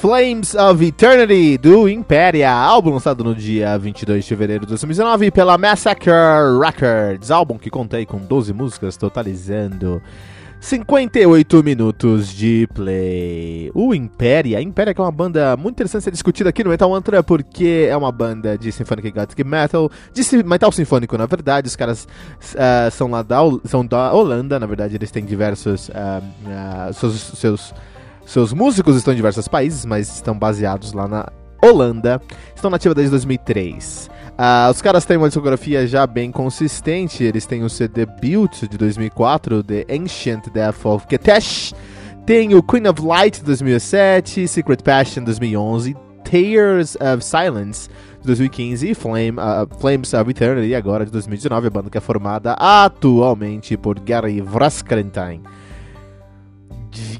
Flames of Eternity do Imperia, álbum lançado no dia 22 de fevereiro de 2019 pela Massacre Records, álbum que contei com 12 músicas, totalizando 58 minutos de play. O Imperia, Imperia que é uma banda muito interessante ser discutida aqui no Metal Mantra porque é uma banda de Symphonic Gothic Metal, de metal sinfônico na verdade, os caras uh, são lá da, são da Holanda, na verdade. Eles têm diversos uh, uh, seus, seus seus músicos estão em diversos países, mas estão baseados lá na Holanda. Estão nativa desde 2003. Uh, os caras têm uma discografia já bem consistente. Eles têm o CD Built de 2004, The Ancient Death of Ketesh. Tem o Queen of Light de 2007, Secret Passion de 2011, Tears of Silence de 2015 e Flame, uh, Flames of Eternity agora de 2019. A banda que é formada atualmente por Gary Vraskrentine.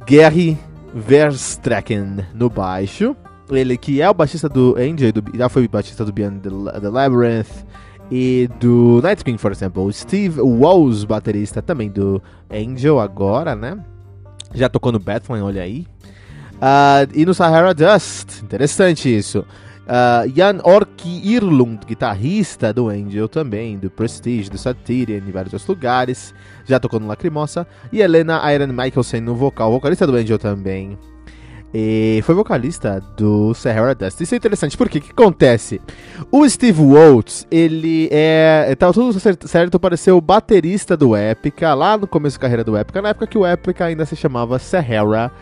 Gary Verstracken no baixo. Ele que é o baixista do Angel, do, já foi baixista do Beyond the, the Labyrinth e do Night King, por exemplo. Steve Walls, baterista também do Angel agora, né? Já tocou no Batman, olha aí. Uh, e no Sahara Dust, interessante isso. Uh, Jan Orki Irlund, guitarrista do Angel também, do Prestige, do Satyrian e vários outros lugares, já tocou no Lacrimosa. E Helena Iron Michaelsen no vocal, vocalista do Angel também. E foi vocalista do Sahara Dust. Isso é interessante, porque o que acontece? O Steve Waltz, ele é. Tava tudo certo para ser o baterista do Epica, lá no começo da carreira do Epica, na época que o Epica ainda se chamava Sahara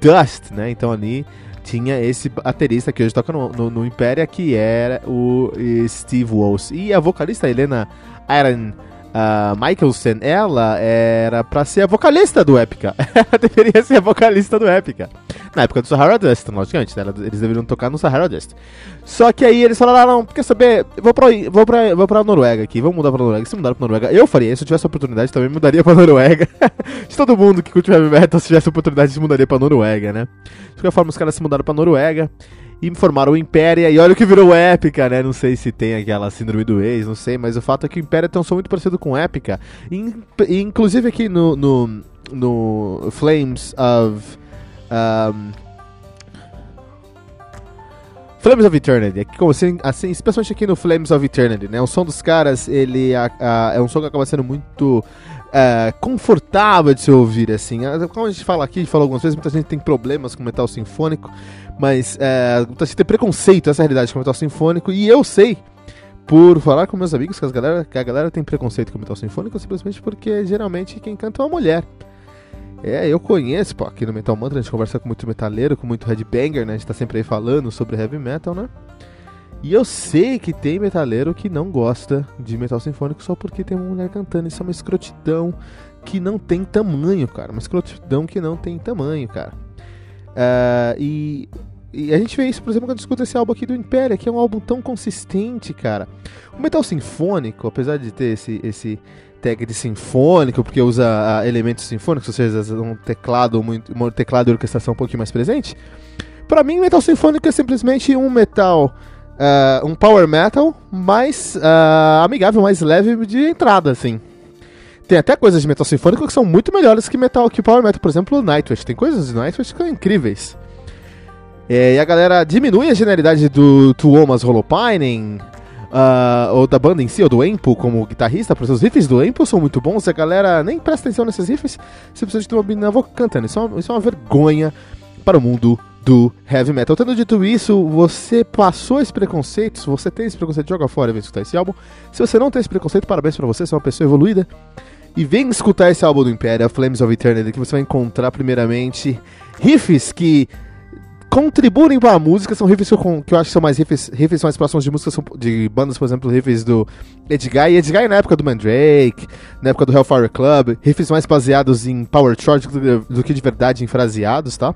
Dust, né? Então ali tinha esse baterista que hoje toca no, no, no Impéria, que era o Steve Walsh. E a vocalista Helena Iron uh, Michaelson, ela era pra ser a vocalista do Epica. ela deveria ser a vocalista do Epica. Na época do Sahara Dust, logicamente, né? eles deveriam tocar no Sahara Dust. Só que aí eles falaram, ah, não, quer saber, vou pra, vou, pra, vou pra Noruega aqui, vamos mudar pra Noruega. Se mudar pra Noruega, eu faria, se eu tivesse a oportunidade, também mudaria pra Noruega. de todo mundo que curte heavy metal, se tivesse a oportunidade, mudaria pra Noruega, né? De qualquer forma, os caras se mudaram pra Noruega e formaram o Impéria, e olha o que virou Épica, né? Não sei se tem aquela síndrome do ex, não sei, mas o fato é que o Impéria tem um som muito parecido com Épica. E, inclusive aqui no, no, no Flames of. Um, Flames of Eternity, é como assim, assim, especialmente aqui no Flames of Eternity, né? O som dos caras, ele a, a, é um som que acaba sendo muito é, confortável de se ouvir, assim. Como a gente fala aqui, a gente falou algumas vezes, muita gente tem problemas com metal sinfônico, mas é, muita gente tem preconceito, essa é realidade com metal sinfônico, e eu sei, por falar com meus amigos, que, galera, que a galera tem preconceito com metal sinfônico simplesmente porque geralmente quem canta é uma mulher. É, eu conheço, pô, aqui no Metal Mantra a gente conversa com muito metaleiro, com muito headbanger, né? A gente tá sempre aí falando sobre heavy metal, né? E eu sei que tem metaleiro que não gosta de metal sinfônico só porque tem uma mulher cantando. Isso é uma escrotidão que não tem tamanho, cara. Uma escrotidão que não tem tamanho, cara. Uh, e, e, a gente vê isso, por exemplo, quando escuta esse álbum aqui do Império, que é um álbum tão consistente, cara. O metal sinfônico, apesar de ter esse, esse tag de sinfônico, porque usa uh, elementos sinfônicos, ou seja, um teclado, muito, um teclado e orquestração um pouquinho mais presente. Para mim, metal sinfônico é simplesmente um metal, uh, um power metal mais uh, amigável, mais leve de entrada, assim. Tem até coisas de metal sinfônico que são muito melhores que metal que power metal, por exemplo, Nightwish. Tem coisas de Nightwish que são incríveis. É, e a galera diminui a genialidade do Tuomas Holopainen, uh, ou da banda em si, ou do Empo como guitarrista, porque os riffs do Empo são muito bons, a galera nem presta atenção nesses riffs, você precisa de uma menina cantando. Isso é, uma, isso é uma vergonha para o mundo do heavy metal. Tendo dito isso, você passou esse preconceito, se você tem esse preconceito, joga fora e vem escutar esse álbum. Se você não tem esse preconceito, parabéns para você, você é uma pessoa evoluída. E vem escutar esse álbum do Império, Flames of Eternity, que você vai encontrar primeiramente riffs que contribuem para a música, são riffs que eu, que eu acho que são mais riffs, riffs mais próximos de músicas de bandas, por exemplo, riffs do Edguy, Edguy na época do Mandrake, na época do Hellfire Club, riffs mais baseados em power chord do, do que de verdade em fraseados, tá?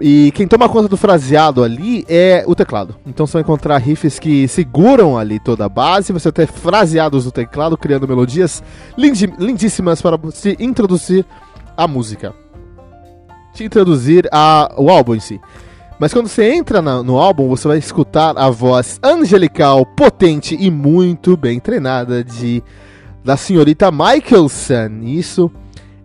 E quem toma conta do fraseado ali é o teclado. Então vai encontrar riffs que seguram ali toda a base, você ter fraseados do teclado, criando melodias lindíssimas para se introduzir a música te introduzir o álbum em si. Mas quando você entra na, no álbum, você vai escutar a voz angelical, potente e muito bem treinada de da senhorita Michaelson. Isso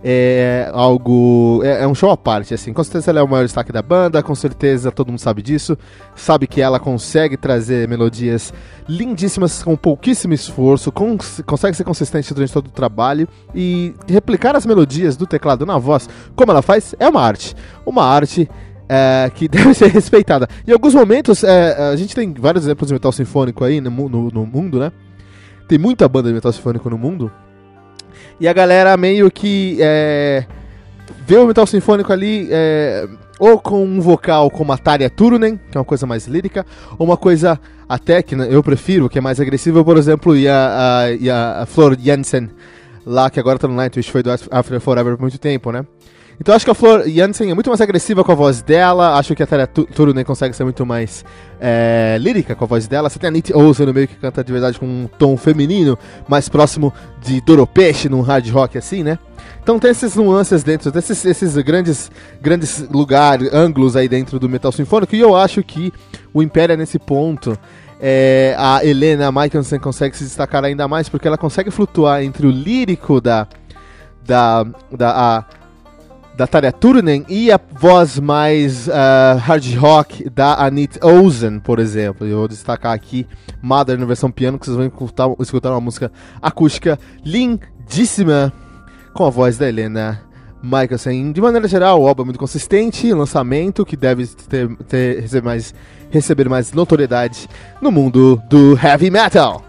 é algo. É, é, um show à parte, assim. Com certeza ela é o maior destaque da banda, com certeza todo mundo sabe disso. Sabe que ela consegue trazer melodias lindíssimas com pouquíssimo esforço, cons consegue ser consistente durante todo o trabalho e replicar as melodias do teclado na voz, como ela faz, é uma arte. Uma arte. É, que deve ser respeitada. Em alguns momentos, é, a gente tem vários exemplos de metal sinfônico aí no, no, no mundo, né? Tem muita banda de metal sinfônico no mundo. E a galera meio que é, vê o metal sinfônico ali é, ou com um vocal como a Tarja Turunen, que é uma coisa mais lírica, ou uma coisa até que eu prefiro, que é mais agressiva, por exemplo, e a, a, e a Flor Jensen, lá que agora tá no Nightwish, foi do After Forever por muito tempo, né? Então acho que a Flor Jansen é muito mais agressiva com a voz dela. Acho que a Tara Turunen consegue ser muito mais é, lírica com a voz dela. Você tem a Nit Olsen no meio que canta de verdade com um tom feminino, mais próximo de Doropesh num hard rock assim, né? Então tem essas nuances dentro, desses esses grandes, grandes lugares, ângulos aí dentro do metal sinfônico. E eu acho que o Império é nesse ponto. É, a Helena Michelson consegue se destacar ainda mais porque ela consegue flutuar entre o lírico da da, da a, da Tarja Turunen e a voz mais uh, hard rock da Anit Ozen, por exemplo. Eu vou destacar aqui Mother na versão piano, que vocês vão escutar, escutar uma música acústica lindíssima com a voz da Helena Michelson. De maneira geral, o álbum é muito consistente, lançamento que deve ter, ter receber, mais, receber mais notoriedade no mundo do heavy metal.